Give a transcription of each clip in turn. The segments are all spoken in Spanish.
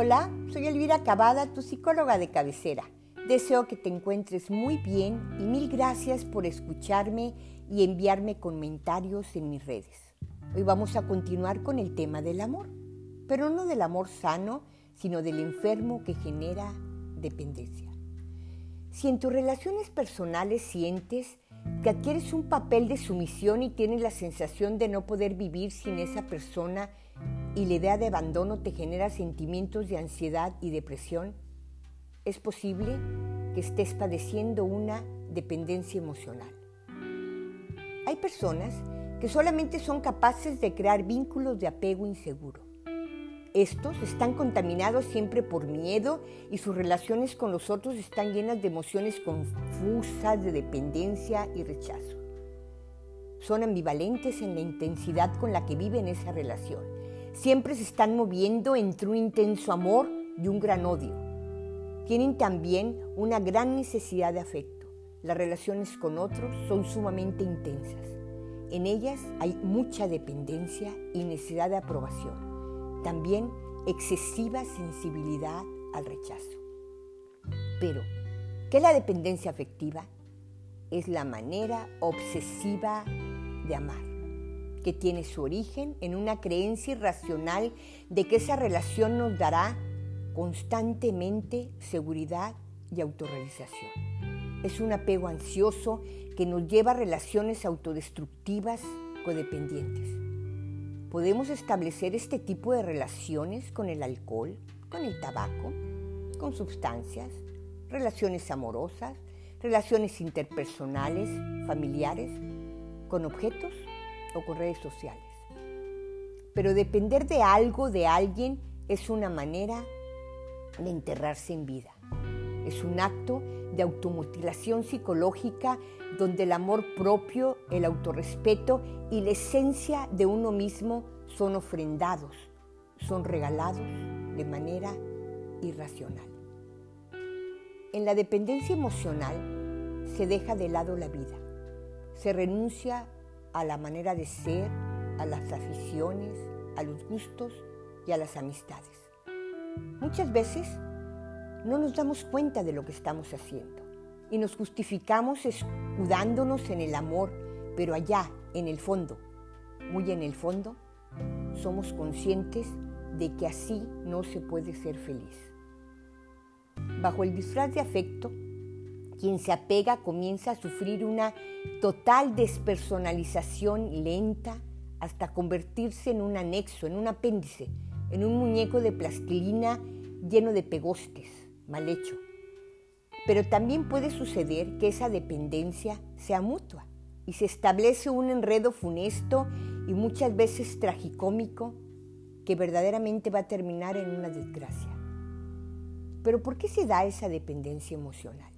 Hola, soy Elvira Cavada, tu psicóloga de cabecera. Deseo que te encuentres muy bien y mil gracias por escucharme y enviarme comentarios en mis redes. Hoy vamos a continuar con el tema del amor, pero no del amor sano, sino del enfermo que genera dependencia. Si en tus relaciones personales sientes que adquieres un papel de sumisión y tienes la sensación de no poder vivir sin esa persona y la idea de abandono te genera sentimientos de ansiedad y depresión, es posible que estés padeciendo una dependencia emocional. Hay personas que solamente son capaces de crear vínculos de apego inseguro. Estos están contaminados siempre por miedo y sus relaciones con los otros están llenas de emociones confusas, de dependencia y rechazo. Son ambivalentes en la intensidad con la que viven esa relación. Siempre se están moviendo entre un intenso amor y un gran odio. Tienen también una gran necesidad de afecto. Las relaciones con otros son sumamente intensas. En ellas hay mucha dependencia y necesidad de aprobación también excesiva sensibilidad al rechazo. Pero, ¿qué es la dependencia afectiva? Es la manera obsesiva de amar, que tiene su origen en una creencia irracional de que esa relación nos dará constantemente seguridad y autorrealización. Es un apego ansioso que nos lleva a relaciones autodestructivas codependientes podemos establecer este tipo de relaciones con el alcohol, con el tabaco, con sustancias, relaciones amorosas, relaciones interpersonales, familiares, con objetos o redes sociales. Pero depender de algo, de alguien, es una manera de enterrarse en vida. Es un acto de automutilación psicológica donde el amor propio, el autorrespeto y la esencia de uno mismo son ofrendados, son regalados de manera irracional. En la dependencia emocional se deja de lado la vida, se renuncia a la manera de ser, a las aficiones, a los gustos y a las amistades. Muchas veces no nos damos cuenta de lo que estamos haciendo y nos justificamos escudándonos en el amor, pero allá, en el fondo, muy en el fondo, somos conscientes de que así no se puede ser feliz. Bajo el disfraz de afecto, quien se apega comienza a sufrir una total despersonalización lenta hasta convertirse en un anexo, en un apéndice, en un muñeco de plastilina lleno de pegostes mal hecho. Pero también puede suceder que esa dependencia sea mutua y se establece un enredo funesto y muchas veces tragicómico que verdaderamente va a terminar en una desgracia. Pero ¿por qué se da esa dependencia emocional?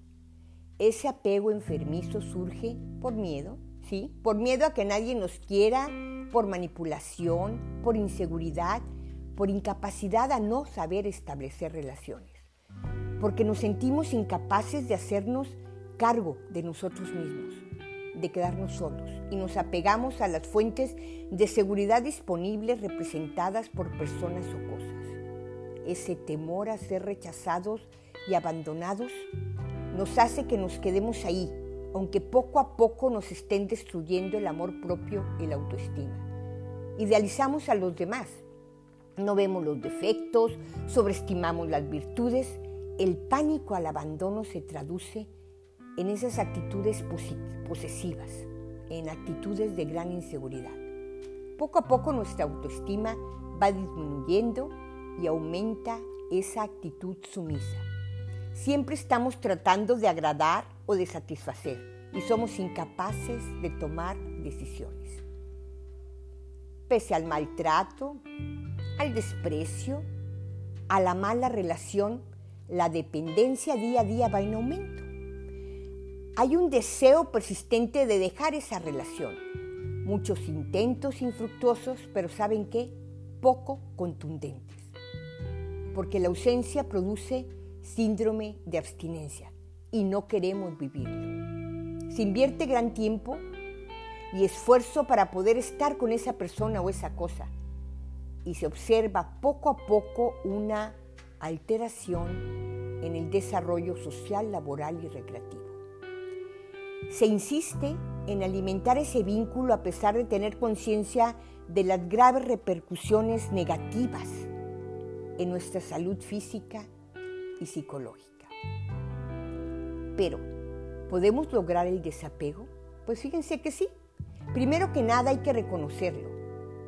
Ese apego enfermizo surge por miedo, ¿sí? Por miedo a que nadie nos quiera, por manipulación, por inseguridad, por incapacidad a no saber establecer relaciones porque nos sentimos incapaces de hacernos cargo de nosotros mismos, de quedarnos solos y nos apegamos a las fuentes de seguridad disponibles representadas por personas o cosas. Ese temor a ser rechazados y abandonados nos hace que nos quedemos ahí, aunque poco a poco nos estén destruyendo el amor propio y la autoestima. Idealizamos a los demás, no vemos los defectos, sobreestimamos las virtudes el pánico al abandono se traduce en esas actitudes posesivas, en actitudes de gran inseguridad. Poco a poco nuestra autoestima va disminuyendo y aumenta esa actitud sumisa. Siempre estamos tratando de agradar o de satisfacer y somos incapaces de tomar decisiones. Pese al maltrato, al desprecio, a la mala relación, la dependencia día a día va en aumento. Hay un deseo persistente de dejar esa relación. Muchos intentos infructuosos, pero ¿saben qué? Poco contundentes. Porque la ausencia produce síndrome de abstinencia y no queremos vivirlo. Se invierte gran tiempo y esfuerzo para poder estar con esa persona o esa cosa y se observa poco a poco una alteración en el desarrollo social, laboral y recreativo. Se insiste en alimentar ese vínculo a pesar de tener conciencia de las graves repercusiones negativas en nuestra salud física y psicológica. Pero, ¿podemos lograr el desapego? Pues fíjense que sí. Primero que nada hay que reconocerlo,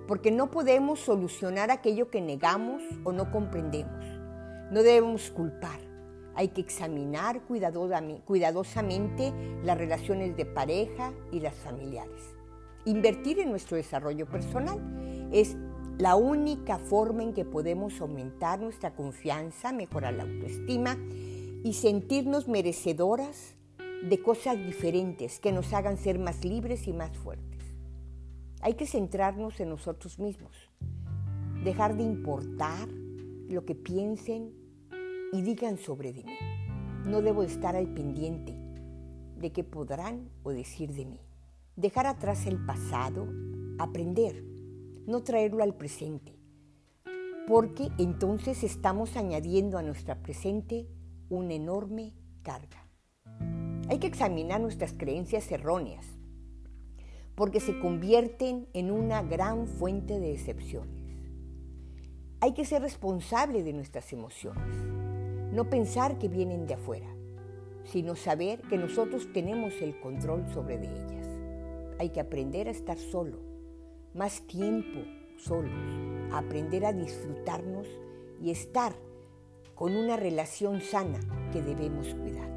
porque no podemos solucionar aquello que negamos o no comprendemos. No debemos culpar. Hay que examinar cuidadosamente las relaciones de pareja y las familiares. Invertir en nuestro desarrollo personal es la única forma en que podemos aumentar nuestra confianza, mejorar la autoestima y sentirnos merecedoras de cosas diferentes que nos hagan ser más libres y más fuertes. Hay que centrarnos en nosotros mismos, dejar de importar lo que piensen y digan sobre mí. No debo estar al pendiente de qué podrán o decir de mí. Dejar atrás el pasado, aprender, no traerlo al presente, porque entonces estamos añadiendo a nuestra presente una enorme carga. Hay que examinar nuestras creencias erróneas, porque se convierten en una gran fuente de decepciones. Hay que ser responsable de nuestras emociones, no pensar que vienen de afuera, sino saber que nosotros tenemos el control sobre ellas. Hay que aprender a estar solo, más tiempo solos, aprender a disfrutarnos y estar con una relación sana que debemos cuidar.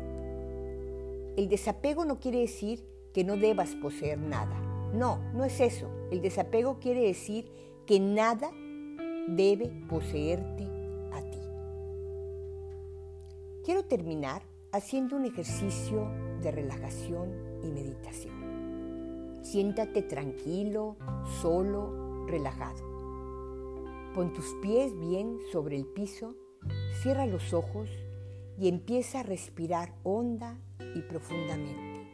El desapego no quiere decir que no debas poseer nada. No, no es eso. El desapego quiere decir que nada debe poseerte a ti. Quiero terminar haciendo un ejercicio de relajación y meditación. Siéntate tranquilo, solo, relajado. Pon tus pies bien sobre el piso, cierra los ojos y empieza a respirar honda y profundamente.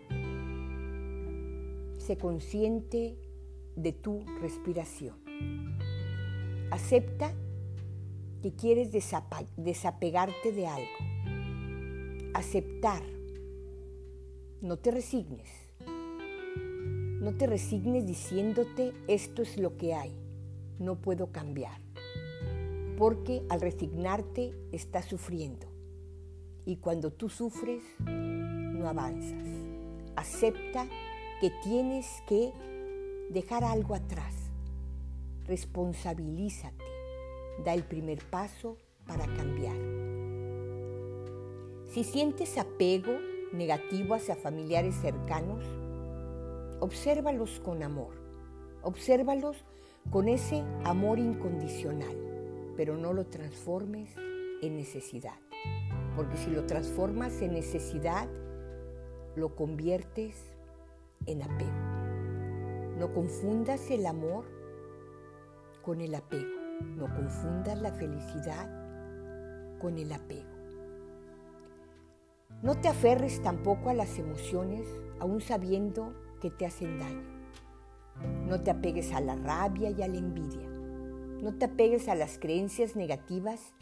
Sé consciente de tu respiración. Acepta que quieres desapegarte de algo. Aceptar. No te resignes. No te resignes diciéndote esto es lo que hay, no puedo cambiar. Porque al resignarte estás sufriendo. Y cuando tú sufres, no avanzas. Acepta que tienes que dejar algo atrás. Responsabilízate. Da el primer paso para cambiar. Si sientes apego negativo hacia familiares cercanos, obsérvalos con amor, obsérvalos con ese amor incondicional, pero no lo transformes en necesidad, porque si lo transformas en necesidad, lo conviertes en apego. No confundas el amor con el apego, no confundas la felicidad con el apego. No te aferres tampoco a las emociones, aún sabiendo que te hacen daño. No te apegues a la rabia y a la envidia. No te apegues a las creencias negativas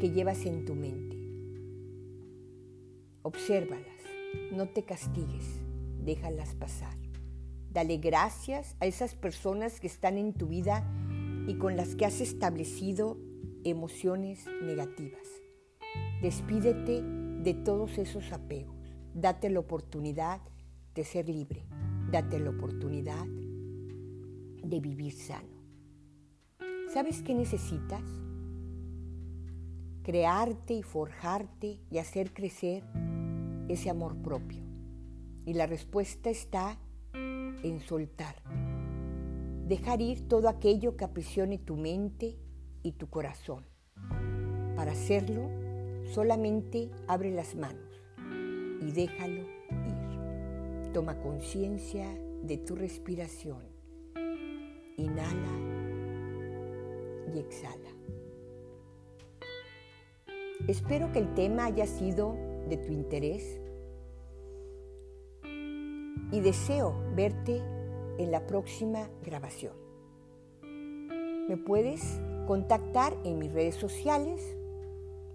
que llevas en tu mente. Obsérvalas, no te castigues, déjalas pasar. Dale gracias a esas personas que están en tu vida y con las que has establecido emociones negativas. Despídete de todos esos apegos. Date la oportunidad de ser libre. Date la oportunidad de vivir sano. ¿Sabes qué necesitas? Crearte y forjarte y hacer crecer ese amor propio. Y la respuesta está en soltar. Dejar ir todo aquello que aprisione tu mente y tu corazón. Para hacerlo, solamente abre las manos y déjalo Toma conciencia de tu respiración. Inhala y exhala. Espero que el tema haya sido de tu interés y deseo verte en la próxima grabación. Me puedes contactar en mis redes sociales,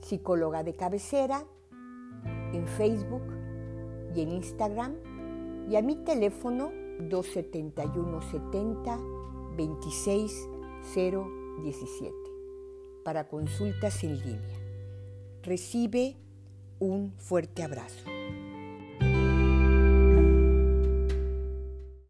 psicóloga de cabecera, en Facebook y en Instagram y a mi teléfono 271 70 26 017 para consultas en línea. Recibe un fuerte abrazo.